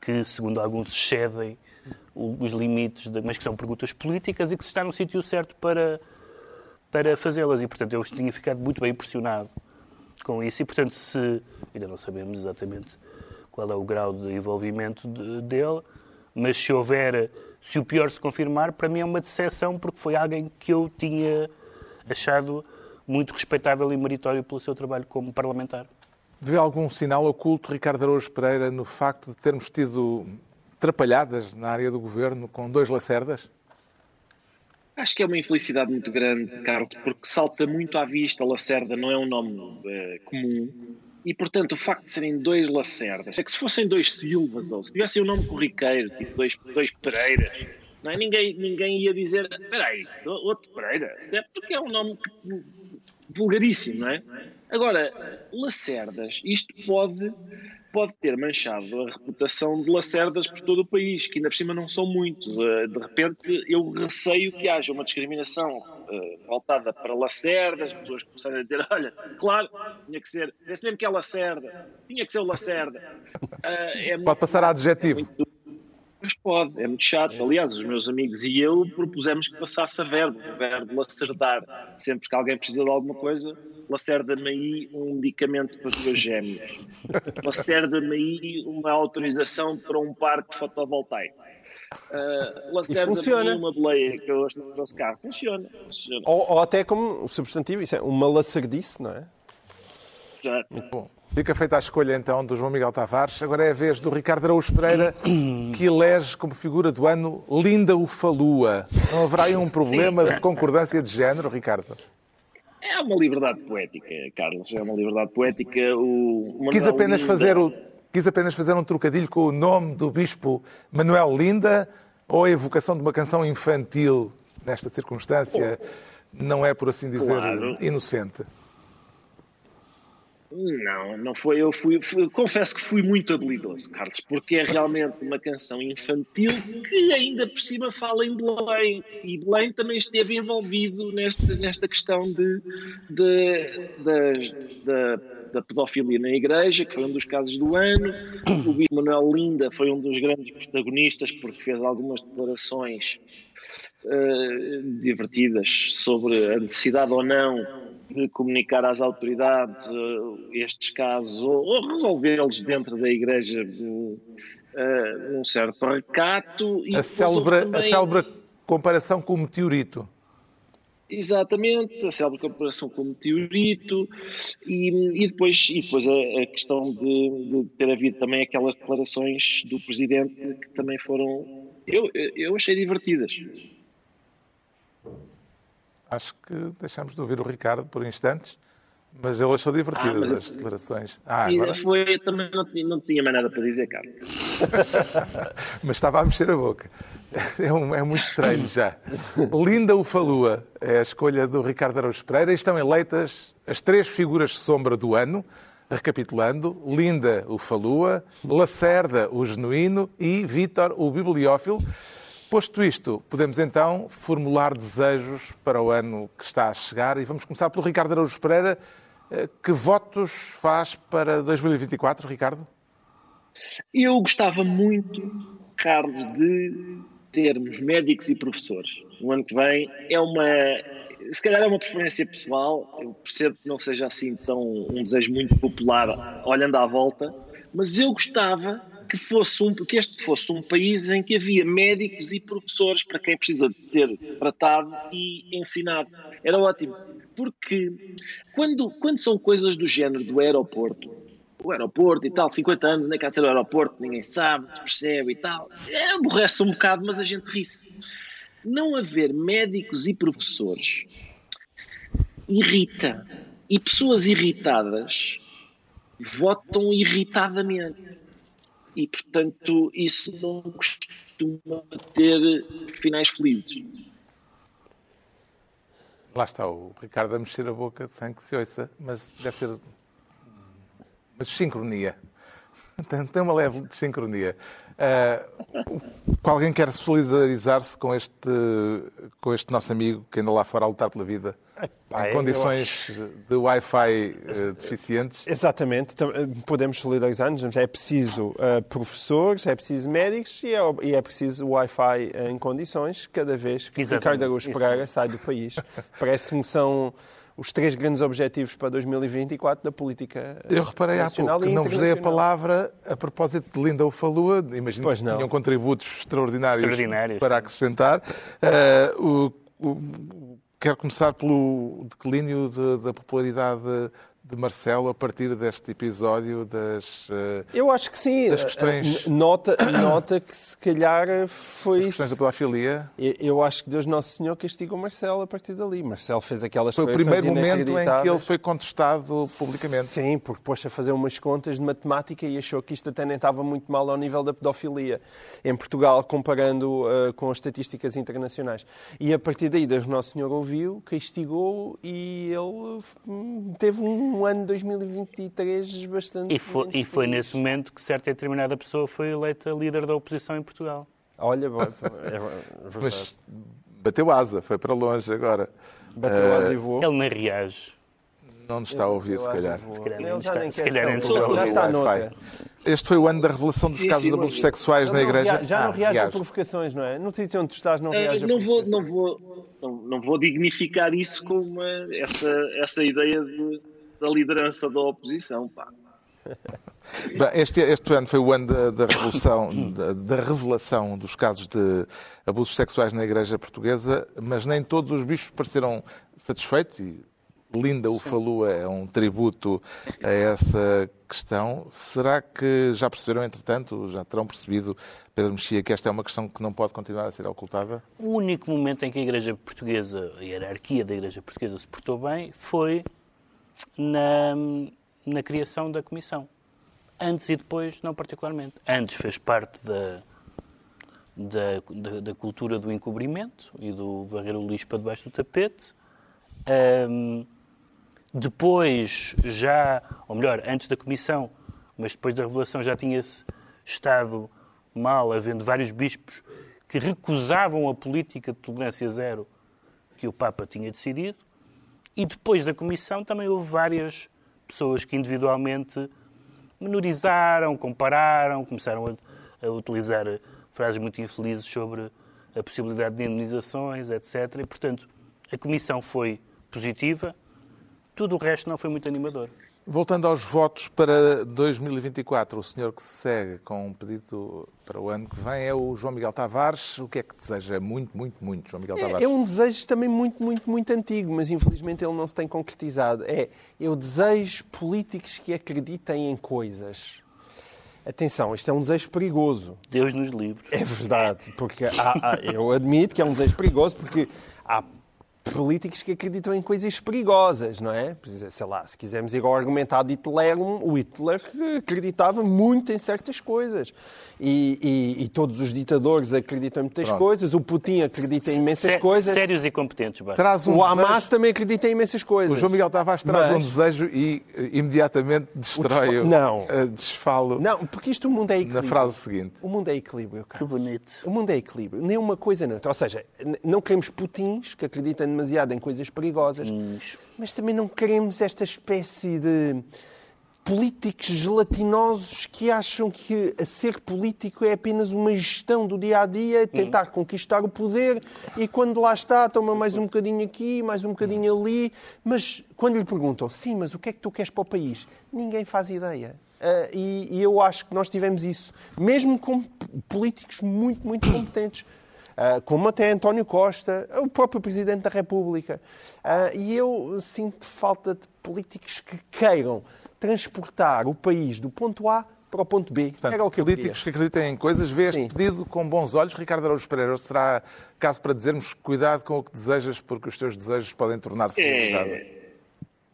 que, segundo alguns, excedem os limites, de, mas que são perguntas políticas e que se está no sítio certo para, para fazê-las. E, portanto, eu tinha ficado muito bem impressionado com isso. E, portanto, se ainda não sabemos exatamente qual é o grau de envolvimento de, dele, mas se houver, se o pior se confirmar, para mim é uma decepção, porque foi alguém que eu tinha achado muito respeitável e meritório pelo seu trabalho como parlamentar. Vê algum sinal oculto, Ricardo Araújo Pereira, no facto de termos tido trapalhadas na área do governo com dois lacerdas? Acho que é uma infelicidade muito grande, Carlos, porque salta muito à vista. Lacerda não é um nome é, comum. E, portanto, o facto de serem dois Lacerdas, é que se fossem dois Silvas, ou se tivessem o um nome corriqueiro, tipo dois, dois Pereiras, não é? ninguém, ninguém ia dizer, espera aí, outro Pereira. Porque é um nome vulgaríssimo, não é? Agora, Lacerdas, isto pode pode ter manchado a reputação de Lacerdas por todo o país, que ainda por cima não são muitos. Eh, de repente, eu receio que haja uma discriminação uh, voltada para Lacerdas, as pessoas começarem a dizer: [LAUGHS] olha, claro, tinha que ser, esse mesmo que é Lacerda, tinha que ser o Lacerda. Uh, é pode muito, passar a adjetivo. É muito, mas pode, é muito chato. Aliás, os meus amigos e eu propusemos que passasse a verbo, o verbo lacerdar. Sempre que alguém precisa de alguma coisa, lacerda-me aí um medicamento para os gêmeos. [LAUGHS] Lacerda-me aí uma autorização para um parque fotovoltaico. Uh, lacerda-me uma boleia que eu gosto no nosso carro. Funciona. funciona. Ou, ou, até como substantivo, isso é uma lacerdice, não é? Exato. Muito bom. Fica feita a escolha então do João Miguel Tavares. Agora é a vez do Ricardo Araújo Pereira, que elege como figura do ano Linda Ufalua. Não haverá aí um problema de concordância de género, Ricardo? É uma liberdade poética, Carlos. É uma liberdade poética. O quis apenas Linda... fazer o quis apenas fazer um trocadilho com o nome do bispo Manuel Linda ou a evocação de uma canção infantil nesta circunstância não é, por assim dizer, claro. inocente? Não, não foi. Eu fui, fui, confesso que fui muito habilidoso, Carlos, porque é realmente uma canção infantil que ainda por cima fala em Belém. E Belém também esteve envolvido nesta, nesta questão de, de, de, de da pedofilia na igreja, que foi um dos casos do ano. O Manuel Linda foi um dos grandes protagonistas, porque fez algumas declarações uh, divertidas sobre a necessidade ou não de comunicar às autoridades uh, estes casos ou, ou resolvê-los dentro da Igreja uh, num certo recato. E a, célebre, também... a célebre comparação com o meteorito. Exatamente, a célebre comparação com o meteorito e, e depois, e depois a, a questão de, de, ter havido também aquelas declarações do Presidente que também foram, eu, eu achei divertidas. Acho que deixamos de ouvir o Ricardo por instantes, mas ele achou divertidas ah, as declarações. Ah, agora... foi, também não tinha, não tinha mais nada para dizer, Carlos. [LAUGHS] mas estava a mexer a boca. É, um, é muito treino já. Linda Ufalua é a escolha do Ricardo Araújo Pereira. Estão eleitas as três figuras de sombra do ano. Recapitulando, Linda o Falua, Lacerda o Genuíno e Vítor o Bibliófilo. Posto isto, podemos então formular desejos para o ano que está a chegar e vamos começar pelo Ricardo Araújo Pereira. Eh, que votos faz para 2024, Ricardo? Eu gostava muito, Carlos, de termos médicos e professores. O ano que vem é uma. Se calhar é uma preferência pessoal, eu percebo que não seja assim tão um desejo muito popular olhando à volta, mas eu gostava que, fosse um, que este fosse um país em que havia médicos e professores para quem precisa de ser tratado e ensinado. Era ótimo. Porque quando, quando são coisas do género do aeroporto, o aeroporto e tal, 50 anos, nem de ser o aeroporto, ninguém sabe, percebe e tal, é, aborrece um bocado, mas a gente ri-se. Não haver médicos e professores irrita. E pessoas irritadas votam irritadamente e, portanto, isso não costuma ter finais felizes. Lá está o Ricardo a mexer a boca sem que se ouça, mas deve ser uma sincronia. Tem, uma leve de sincronia. Uh, alguém quer solidarizar-se com este, com este nosso amigo que anda lá fora a lutar pela vida? [LAUGHS] em condições eu... de Wi-Fi uh, deficientes? Exatamente. Podemos solidarizar-nos. É preciso uh, professores, é preciso médicos e é, e é preciso Wi-Fi em condições cada vez que Exatamente. Ricardo Araújo Pereira sai do país. [LAUGHS] Parece-me que são os três grandes objetivos para 2024 da política Eu reparei há pouco que não vos dei a palavra a propósito de Linda Ufalua. Imagino que tinham contributos extraordinários, extraordinários para acrescentar. Uh, o, o, quero começar pelo declínio de, da popularidade de Marcelo a partir deste episódio das eh, Eu acho que sim. Das questões... Eh, nota, nota que se calhar foi... As questões da pedofilia. Eu acho que Deus Nosso Senhor castigou Marcelo a partir dali. Marcelo fez aquelas Foi o primeiro momento em que ele foi contestado publicamente. Sim, porque pôs a fazer umas contas de matemática e achou que isto até nem estava muito mal ao nível da pedofilia em Portugal, comparando uh, com as estatísticas internacionais. E a partir daí Deus Nosso Senhor ouviu, castigou e ele hum, teve um um ano 2023 bastante. E foi, e foi nesse momento que certa e determinada pessoa foi eleita líder da oposição em Portugal. Olha, [LAUGHS] é, é Mas bateu asa, foi para longe agora. Bateu asa e voou. Ele nem reage. Não nos está a ouvir, se calhar. Se calhar nem está, se calhar nem está, já está noutra. Este foi o ano da revelação dos sim, casos sim, de abusos sexuais não, na Igreja. Já não ah, reage a provocações, não é? No sítio onde tu estás não reage uh, não a vou, não vou não, não vou dignificar isso com uma, essa, essa ideia de da liderança da oposição. Pá. [LAUGHS] Bem, este, este ano foi o ano da, da revolução, da, da, revelação dos casos de abusos sexuais na Igreja Portuguesa, mas nem todos os bispos pareceram satisfeitos e Linda o Falua é um tributo a essa questão. Será que já perceberam, entretanto, já terão percebido, Pedro Mexia, que esta é uma questão que não pode continuar a ser ocultada? O único momento em que a Igreja Portuguesa, a hierarquia da Igreja Portuguesa se portou bem foi na, na criação da comissão. Antes e depois, não particularmente. Antes fez parte da, da, da, da cultura do encobrimento e do varrer o lixo para debaixo do tapete. Um, depois, já, ou melhor, antes da comissão, mas depois da revelação, já tinha-se estado mal, havendo vários bispos que recusavam a política de tolerância zero que o Papa tinha decidido. E depois da comissão também houve várias pessoas que individualmente menorizaram, compararam, começaram a, a utilizar frases muito infelizes sobre a possibilidade de indemnizações, etc. E, portanto, a comissão foi positiva, tudo o resto não foi muito animador. Voltando aos votos para 2024, o senhor que se segue com um pedido para o ano que vem é o João Miguel Tavares. O que é que deseja muito, muito, muito, João Miguel Tavares? É, é um desejo também muito, muito, muito antigo, mas infelizmente ele não se tem concretizado. É, eu desejo políticos que acreditem em coisas. Atenção, isto é um desejo perigoso. Deus nos livre. É verdade, porque há, há, eu admito que é um desejo perigoso, porque há políticos que acreditam em coisas perigosas, não é? Sei lá, se quisermos ir ao argumentado de Hitler, o Hitler acreditava muito em certas coisas. E, e, e todos os ditadores acreditam em muitas Pronto. coisas. O Putin acredita em imensas coisas. Sérios e competentes, Traz um o Hamas desejo... também acredita em imensas coisas. O João Miguel Tavares traz Mas... um desejo e eh, imediatamente destrói o, não. desfalo. Não, porque isto o mundo é equilíbrio. Na frase seguinte. O mundo é equilíbrio, cara. Que bonito. O mundo é equilíbrio. Nem uma coisa nem outra. Ou seja, não queremos Putins que acreditam demasiado em coisas perigosas, mas também não queremos esta espécie de políticos gelatinosos que acham que a ser político é apenas uma gestão do dia a dia, tentar uhum. conquistar o poder e quando lá está toma mais um bocadinho aqui, mais um bocadinho ali, mas quando lhe perguntam, sim, mas o que é que tu queres para o país? Ninguém faz ideia. Uh, e, e, eu acho que nós tivemos isso, mesmo com políticos muito, muito competentes. Uh, como até António Costa, o próprio Presidente da República. Uh, e eu sinto falta de políticos que queiram transportar o país do ponto A para o ponto B. Portanto, Era o que políticos que acreditem em coisas, vê este Sim. pedido com bons olhos. Ricardo Araújo Pereira, será caso para dizermos cuidado com o que desejas, porque os teus desejos podem tornar-se realidade? É...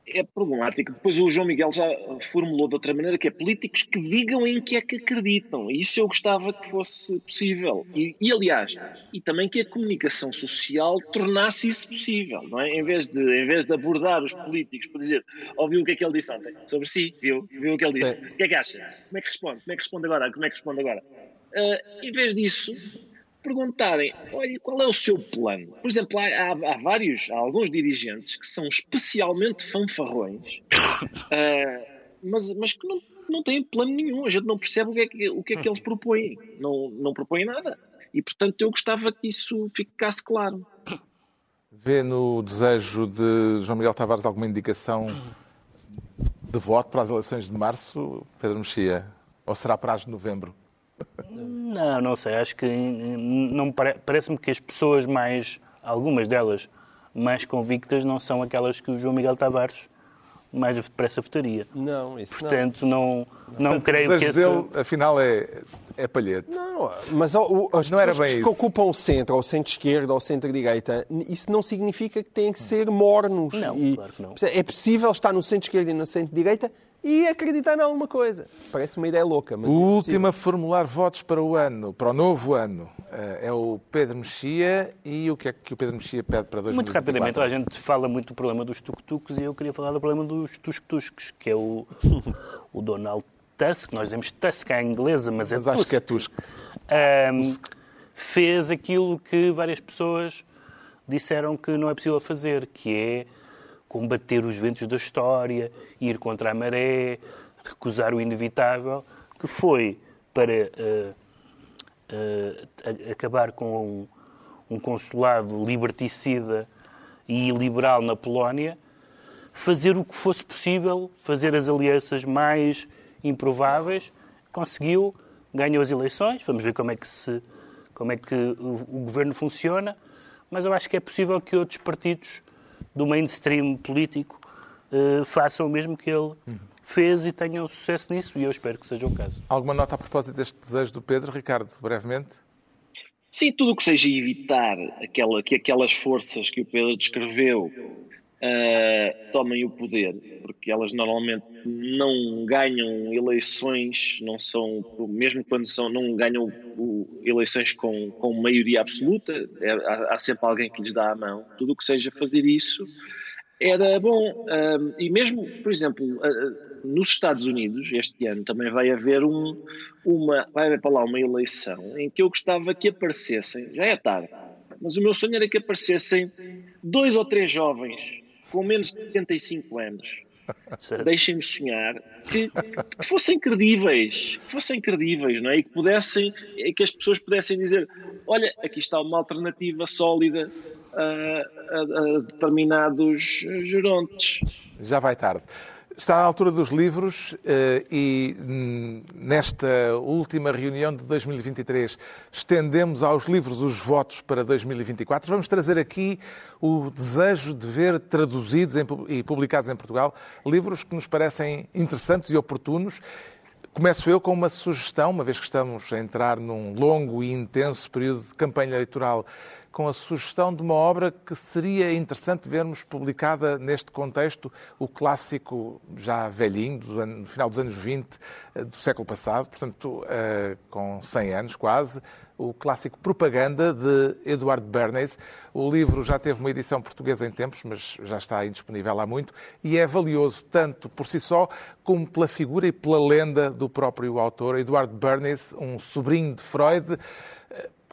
é problemático. Depois o João Miguel já formulou de outra maneira que é políticos que digam em que é que acreditam. E isso eu gostava que fosse possível. E, e, aliás, e também que a comunicação social tornasse isso possível, não é? Em vez de, em vez de abordar os políticos por dizer, ouviu o que é que ele disse ontem sobre si, viu, viu o que ele disse. Sim. O que é que acha? Como é que responde? Como é que responde agora? Como é que responde agora? Uh, em vez disso, perguntarem, olha, qual é o seu plano? Por exemplo, há, há, há vários, há alguns dirigentes que são especialmente fanfarrões, uh, [LAUGHS] mas, mas que não, não têm plano nenhum, a gente não percebe o que é que, o que, é que eles propõem, não, não propõem nada. E, portanto, eu gostava que isso ficasse claro. Vê no desejo de João Miguel Tavares alguma indicação de voto para as eleições de março, Pedro Mexia? Ou será para as de novembro? Não, não sei. Acho que não parece-me que as pessoas mais, algumas delas, mais convictas não são aquelas que o João Miguel Tavares mais depressa votaria. Não, isso Portanto, não, não, não creio que esse... dele, afinal, é, é palhete. Não, mas o, as não era bem que isso. ocupam o centro, ou centro-esquerda, ou centro-direita, isso não significa que têm que ser mornos. Não, e, claro que não. É possível estar no centro-esquerda e no centro-direita e acreditar em alguma coisa. Parece uma ideia louca. Mas o é último a formular votos para o ano, para o novo ano, eh, é o Pedro Mexia. E o que é que o Pedro Mexia pede para 2024? Muito rapidamente, a gente fala muito do problema dos tuk-tuks e eu queria falar do problema dos tusc-tuscs, que é o, o Donald Tusk, nós dizemos Tusk à inglesa, mas é mas acho que é Tusk. Um, fez aquilo que várias pessoas disseram que não é possível fazer, que é combater os ventos da história, ir contra a maré, recusar o inevitável, que foi para uh, uh, acabar com um, um, consulado liberticida e liberal na Polónia, fazer o que fosse possível, fazer as alianças mais improváveis, conseguiu, ganhou as eleições, vamos ver como é que, se, como é que o, o governo funciona, mas eu acho que é possível que outros partidos do mainstream político uh, façam o mesmo que ele fez e tenham sucesso nisso, e eu espero que seja o caso. Alguma nota a propósito deste desejo do Pedro, Ricardo, brevemente? Sim, tudo o que seja evitar aquela, que aquelas forças que o Pedro descreveu uh, tomem o poder, porque elas normalmente não ganham eleições, não são, mesmo quando são, não ganham eleições com, com maioria absoluta, é, há, há, sempre alguém que lhes dá a mão. Tudo o que seja fazer isso era bom. Uh, e mesmo, por exemplo, uh, nos Estados Unidos, este ano também vai haver um, uma, vai haver para lá uma eleição em que eu gostava que aparecessem, já é tarde, mas o meu sonho era que aparecessem dois ou três jovens com menos de 75 anos, deixem-me sonhar, que, que, fossem credíveis, que fossem credíveis, não é? E que pudessem, que as pessoas pudessem dizer, olha, aqui está uma alternativa sólida a, a, a determinados gerontes. Já vai tarde. Está à altura dos livros eh, e nesta última reunião de 2023 estendemos aos livros os votos para 2024. Vamos trazer aqui o desejo de ver traduzidos e publicados em Portugal livros que nos parecem interessantes e oportunos. Começo eu com uma sugestão, uma vez que estamos a entrar num longo e intenso período de campanha eleitoral com a sugestão de uma obra que seria interessante vermos publicada neste contexto, o clássico já velhinho, do ano, no final dos anos 20 eh, do século passado, portanto, uh, com 100 anos quase, o clássico Propaganda de Eduardo Bernays. O livro já teve uma edição portuguesa em tempos, mas já está indisponível há muito, e é valioso tanto por si só como pela figura e pela lenda do próprio autor. Eduardo Bernays, um sobrinho de Freud,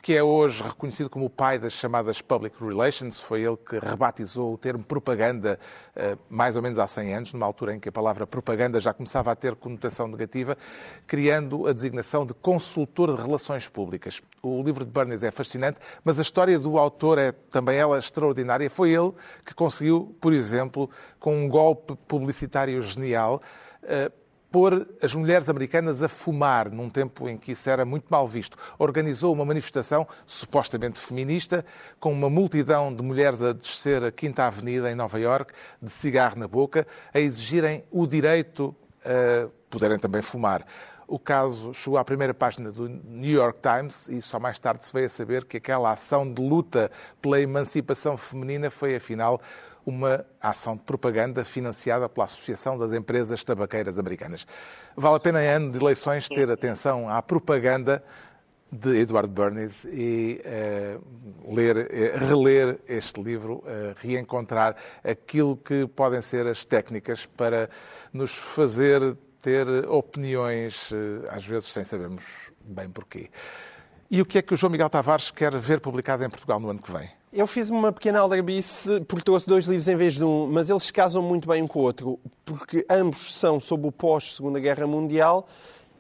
que é hoje reconhecido como o pai das chamadas public relations. Foi ele que rebatizou o termo propaganda eh, mais ou menos há 100 anos, numa altura em que a palavra propaganda já começava a ter conotação negativa, criando a designação de consultor de relações públicas. O livro de Bernays é fascinante, mas a história do autor é também ela extraordinária. Foi ele que conseguiu, por exemplo, com um golpe publicitário genial, eh, pôr as mulheres americanas a fumar num tempo em que isso era muito mal visto. Organizou uma manifestação supostamente feminista com uma multidão de mulheres a descer a Quinta Avenida em Nova York, de cigarro na boca, a exigirem o direito a poderem também fumar. O caso chegou à primeira página do New York Times e só mais tarde se veio a saber que aquela ação de luta pela emancipação feminina foi, afinal, uma ação de propaganda financiada pela Associação das Empresas Tabaqueiras Americanas. Vale a pena, em ano de eleições, ter atenção à propaganda de Edward Bernays e uh, ler, uh, reler este livro, uh, reencontrar aquilo que podem ser as técnicas para nos fazer ter opiniões, às vezes sem sabermos bem porquê. E o que é que o João Miguel Tavares quer ver publicado em Portugal no ano que vem? Eu fiz uma pequena aldrabice porque trouxe dois livros em vez de um, mas eles casam muito bem um com o outro, porque ambos são sobre o pós-Segunda Guerra Mundial,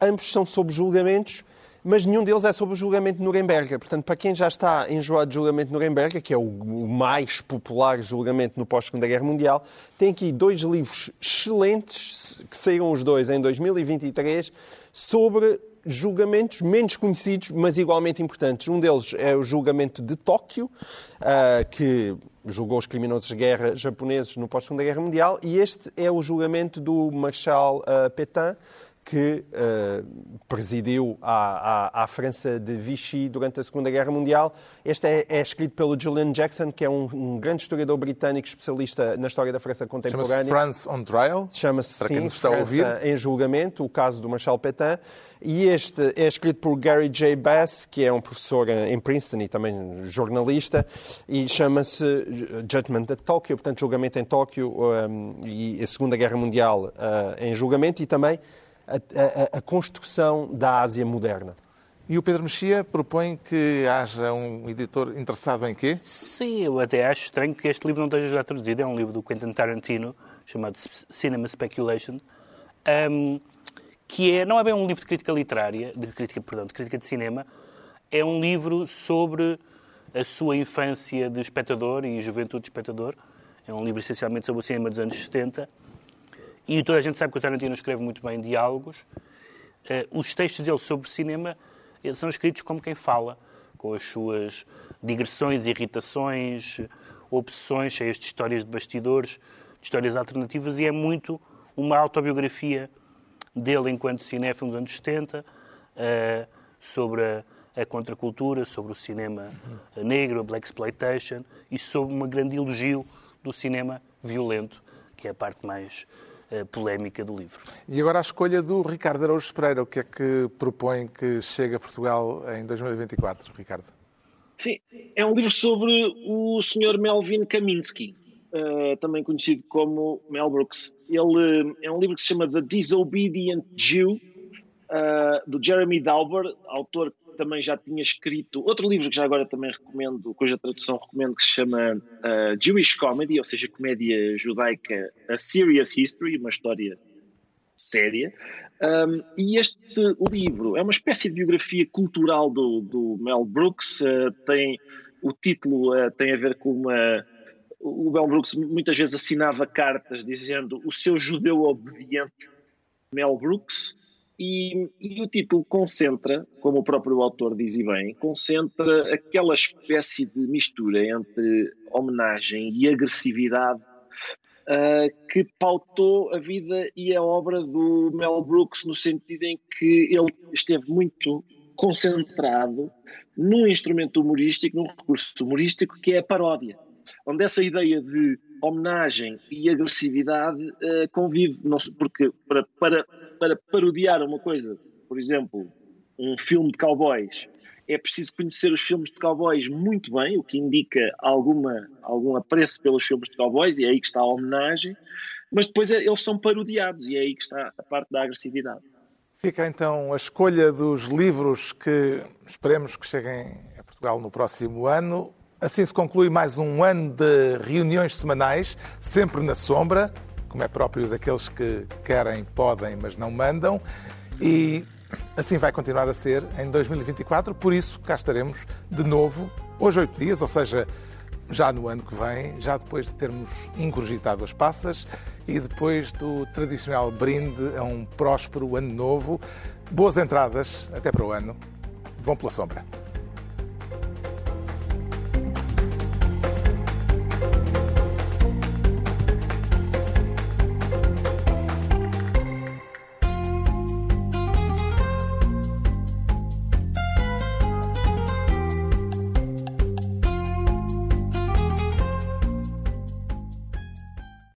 ambos são sobre julgamentos, mas nenhum deles é sobre o julgamento de Nuremberg. Portanto, para quem já está enjoado de julgamento de Nuremberg, que é o mais popular julgamento no pós-Segunda Guerra Mundial, tem aqui dois livros excelentes, que saíram os dois em 2023, sobre julgamentos menos conhecidos, mas igualmente importantes. Um deles é o julgamento de Tóquio, uh, que julgou os criminosos de guerra japoneses no pós-Segunda Guerra Mundial, e este é o julgamento do Marshal uh, Pétain, que uh, presidiu a, França de Vichy durante a Segunda Guerra Mundial. Este é, é escrito pelo Julian Jackson, que é um, um, grande historiador britânico especialista na história da França contemporânea. Chama-se France on Trial? Chama-se, sim, quem está França a ouvir. em julgamento, o caso do Marshal Pétain. E este é escrito por Gary J. Bass, que é um professor em Princeton e também jornalista, e chama-se Judgment at Tokyo, portanto, julgamento em Tóquio um, e a Segunda Guerra Mundial uh, em julgamento, e também a, a, a construção da Ásia moderna. E o Pedro Mexia propõe que haja um editor interessado em quê? Sim, eu até acho estranho que este livro não esteja já traduzido. É um livro do Quentin Tarantino, chamado Cinema Speculation, um, que é, não é bem um livro de crítica literária, de crítica, perdão, de crítica de cinema, é um livro sobre a sua infância de espectador e juventude de espectador. É um livro essencialmente sobre o cinema dos anos 70 e toda a gente sabe que o Tarantino escreve muito bem diálogos. Uh, os textos dele sobre cinema são escritos como quem fala, com as suas digressões, irritações, obsessões, cheias de histórias de bastidores, de histórias alternativas, e é muito uma autobiografia dele enquanto cinéfilo nos anos 70, uh, eh, sobre a, a, contracultura, sobre o cinema negro, a black exploitation, e sobre uma grande elogio do cinema violento, que é a parte mais polémica do livro. E agora a escolha do Ricardo Araújo Pereira. O que é que propõe que chegue a Portugal em 2024, Ricardo? Sim, é um livro sobre o Sr. Melvin Kaminsky, uh, também conhecido como Mel Brooks. Ele é um livro que se chama The Disobedient Jew, uh, do Jeremy Dauber, autor também já tinha escrito outro livro que já agora também recomendo, cuja tradução recomendo, que se chama uh, Jewish Comedy, ou seja, comédia judaica, A Serious History, uma história séria. Um, e este livro é uma espécie de biografia cultural do, do Mel Brooks, uh, tem o título uh, tem a ver com uma o Mel Brooks muitas vezes assinava cartas dizendo o seu judeu obediente Mel Brooks e, e, o título concentra, como o próprio autor diz e bem, concentra aquela espécie de mistura entre homenagem e agressividade uh, que pautou a vida e a obra do Mel Brooks, no sentido em que ele esteve muito concentrado num instrumento humorístico, num recurso humorístico que é a paródia, onde essa ideia de homenagem e agressividade uh, convive, não, porque para, para para parodiar uma coisa, por exemplo, um filme de cowboys, é preciso conhecer os filmes de cowboys muito bem, o que indica alguma, algum apreço pelos filmes de cowboys, e é aí que está a homenagem, mas depois é, eles são parodiados, e é aí que está a parte da agressividade. Fica então a escolha dos livros que esperemos que cheguem a Portugal no próximo ano. Assim se conclui mais um ano de reuniões semanais, sempre na sombra, como é próprio daqueles que querem, podem, mas não mandam. E assim vai continuar a ser em 2024, por isso cá estaremos de novo, hoje oito dias, ou seja, já no ano que vem, já depois de termos ingurgitado as passas e depois do tradicional brinde a um próspero ano novo. Boas entradas, até para o ano. Vão pela sombra.